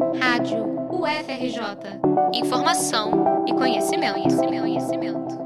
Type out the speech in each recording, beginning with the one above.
Rádio UFRJ. Informação e conhecimento, conhecimento, conhecimento.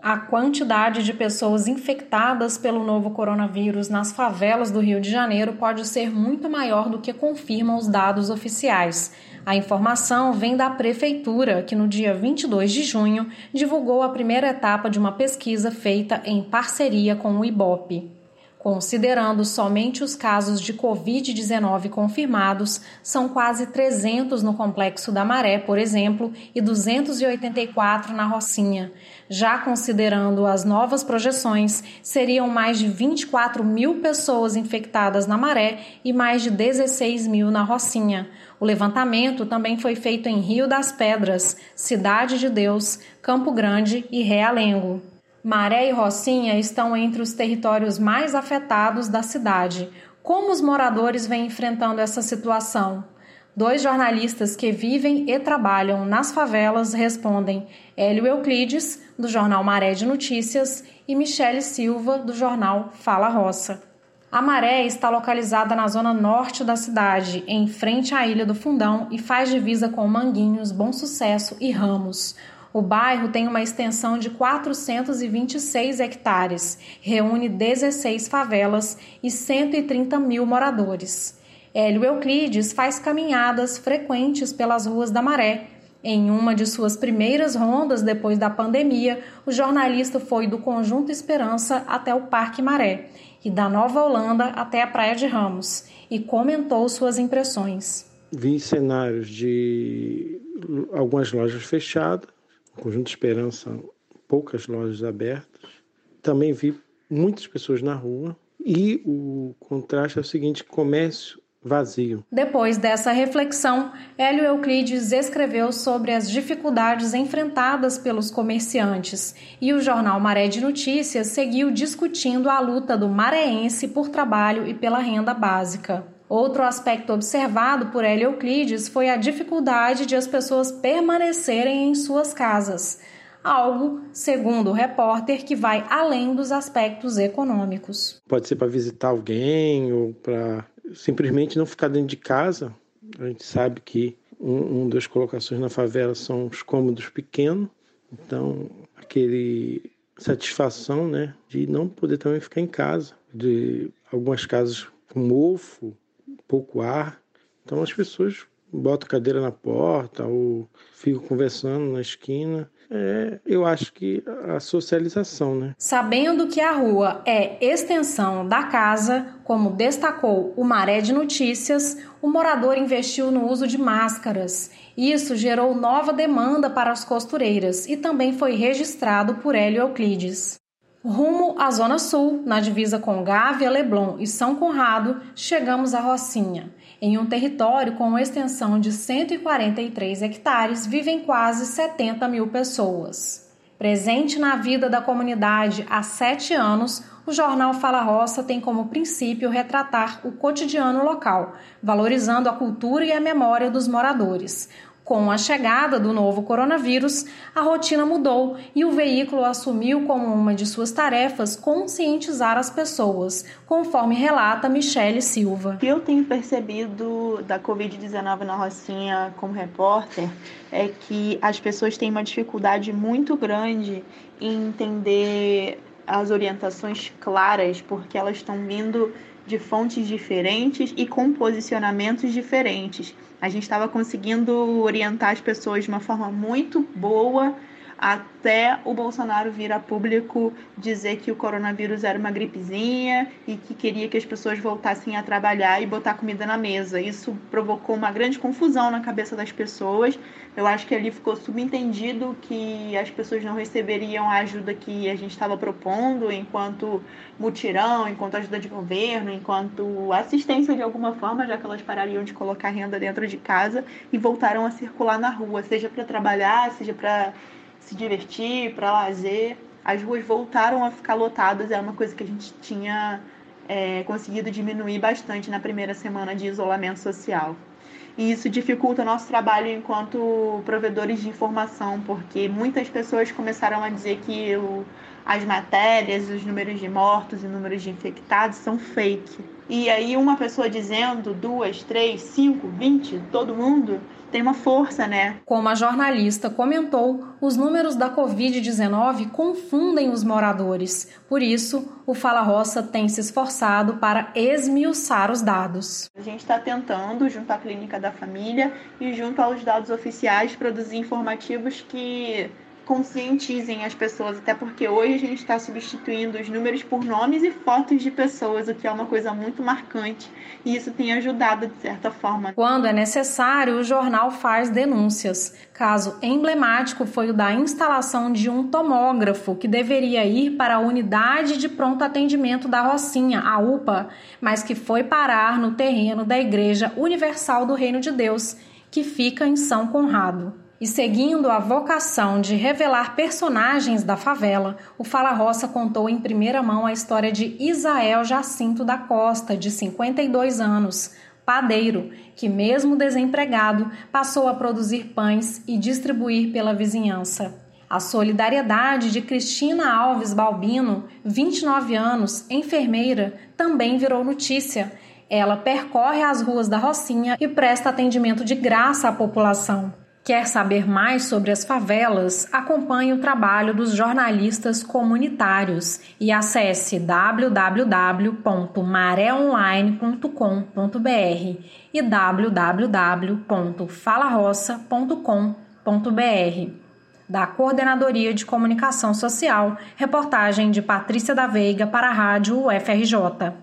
A quantidade de pessoas infectadas pelo novo coronavírus nas favelas do Rio de Janeiro pode ser muito maior do que confirmam os dados oficiais. A informação vem da Prefeitura, que no dia 22 de junho divulgou a primeira etapa de uma pesquisa feita em parceria com o IBOP. Considerando somente os casos de Covid-19 confirmados, são quase 300 no Complexo da Maré, por exemplo, e 284 na Rocinha. Já considerando as novas projeções, seriam mais de 24 mil pessoas infectadas na Maré e mais de 16 mil na Rocinha. O levantamento também foi feito em Rio das Pedras, Cidade de Deus, Campo Grande e Realengo. Maré e Rocinha estão entre os territórios mais afetados da cidade. Como os moradores vêm enfrentando essa situação? Dois jornalistas que vivem e trabalham nas favelas respondem: Hélio Euclides, do jornal Maré de Notícias, e Michele Silva, do jornal Fala Roça. A Maré está localizada na zona norte da cidade, em frente à Ilha do Fundão e faz divisa com Manguinhos, Bom Sucesso e Ramos. O bairro tem uma extensão de 426 hectares, reúne 16 favelas e 130 mil moradores. Hélio Euclides faz caminhadas frequentes pelas ruas da Maré. Em uma de suas primeiras rondas depois da pandemia, o jornalista foi do Conjunto Esperança até o Parque Maré e da Nova Holanda até a Praia de Ramos e comentou suas impressões. Vi cenários de algumas lojas fechadas, Conjunto Esperança, poucas lojas abertas. Também vi muitas pessoas na rua e o contraste é o seguinte: comércio vazio. Depois dessa reflexão, Hélio Euclides escreveu sobre as dificuldades enfrentadas pelos comerciantes e o jornal Maré de Notícias seguiu discutindo a luta do mareense por trabalho e pela renda básica. Outro aspecto observado por Hélio Euclides foi a dificuldade de as pessoas permanecerem em suas casas, algo, segundo o repórter, que vai além dos aspectos econômicos. Pode ser para visitar alguém ou para simplesmente não ficar dentro de casa. A gente sabe que um, um das colocações na favela são os cômodos pequenos, então aquele satisfação, né, de não poder também ficar em casa, de algumas casas com mofo, pouco ar. Então as pessoas botam cadeira na porta ou ficam conversando na esquina. É, eu acho que a socialização, né? Sabendo que a rua é extensão da casa, como destacou o Maré de Notícias, o morador investiu no uso de máscaras. Isso gerou nova demanda para as costureiras e também foi registrado por Hélio Euclides. Rumo à Zona Sul, na divisa com Gávea, Leblon e São Conrado, chegamos a Rocinha. Em um território com extensão de 143 hectares, vivem quase 70 mil pessoas. Presente na vida da comunidade há sete anos, o jornal Fala Roça tem como princípio retratar o cotidiano local, valorizando a cultura e a memória dos moradores. Com a chegada do novo coronavírus, a rotina mudou e o veículo assumiu como uma de suas tarefas conscientizar as pessoas, conforme relata Michele Silva. O que eu tenho percebido da Covid-19 na Rocinha como repórter é que as pessoas têm uma dificuldade muito grande em entender as orientações claras, porque elas estão vindo de fontes diferentes e com posicionamentos diferentes. A gente estava conseguindo orientar as pessoas de uma forma muito boa até o Bolsonaro vir a público dizer que o coronavírus era uma gripezinha e que queria que as pessoas voltassem a trabalhar e botar comida na mesa. Isso provocou uma grande confusão na cabeça das pessoas. Eu acho que ali ficou subentendido que as pessoas não receberiam a ajuda que a gente estava propondo enquanto mutirão, enquanto ajuda de governo, enquanto assistência de alguma forma, já que elas parariam de colocar renda dentro de casa e voltaram a circular na rua, seja para trabalhar, seja para se divertir, para lazer. As ruas voltaram a ficar lotadas, é uma coisa que a gente tinha é, conseguido diminuir bastante na primeira semana de isolamento social. E isso dificulta o nosso trabalho enquanto provedores de informação, porque muitas pessoas começaram a dizer que o, as matérias, os números de mortos e números de infectados são fake. E aí uma pessoa dizendo duas, três, cinco, vinte, todo mundo tem uma força, né? Como a jornalista comentou, os números da Covid-19 confundem os moradores. Por isso, o Fala Roça tem se esforçado para esmiuçar os dados. A gente está tentando, junto à Clínica da Família e junto aos dados oficiais, produzir informativos que conscientizem as pessoas, até porque hoje a gente está substituindo os números por nomes e fotos de pessoas, o que é uma coisa muito marcante e isso tem ajudado de certa forma. Quando é necessário, o jornal faz denúncias. Caso emblemático foi o da instalação de um tomógrafo que deveria ir para a unidade de pronto atendimento da Rocinha, a UPA, mas que foi parar no terreno da Igreja Universal do Reino de Deus, que fica em São Conrado. E seguindo a vocação de revelar personagens da favela, o Fala Roça contou em primeira mão a história de Isael Jacinto da Costa, de 52 anos, padeiro, que, mesmo desempregado, passou a produzir pães e distribuir pela vizinhança. A solidariedade de Cristina Alves Balbino, 29 anos, enfermeira, também virou notícia. Ela percorre as ruas da Rocinha e presta atendimento de graça à população. Quer saber mais sobre as favelas? Acompanhe o trabalho dos jornalistas comunitários e acesse www.mareonline.com.br e www.falarroça.com.br. Da Coordenadoria de Comunicação Social, reportagem de Patrícia da Veiga para a Rádio UFRJ.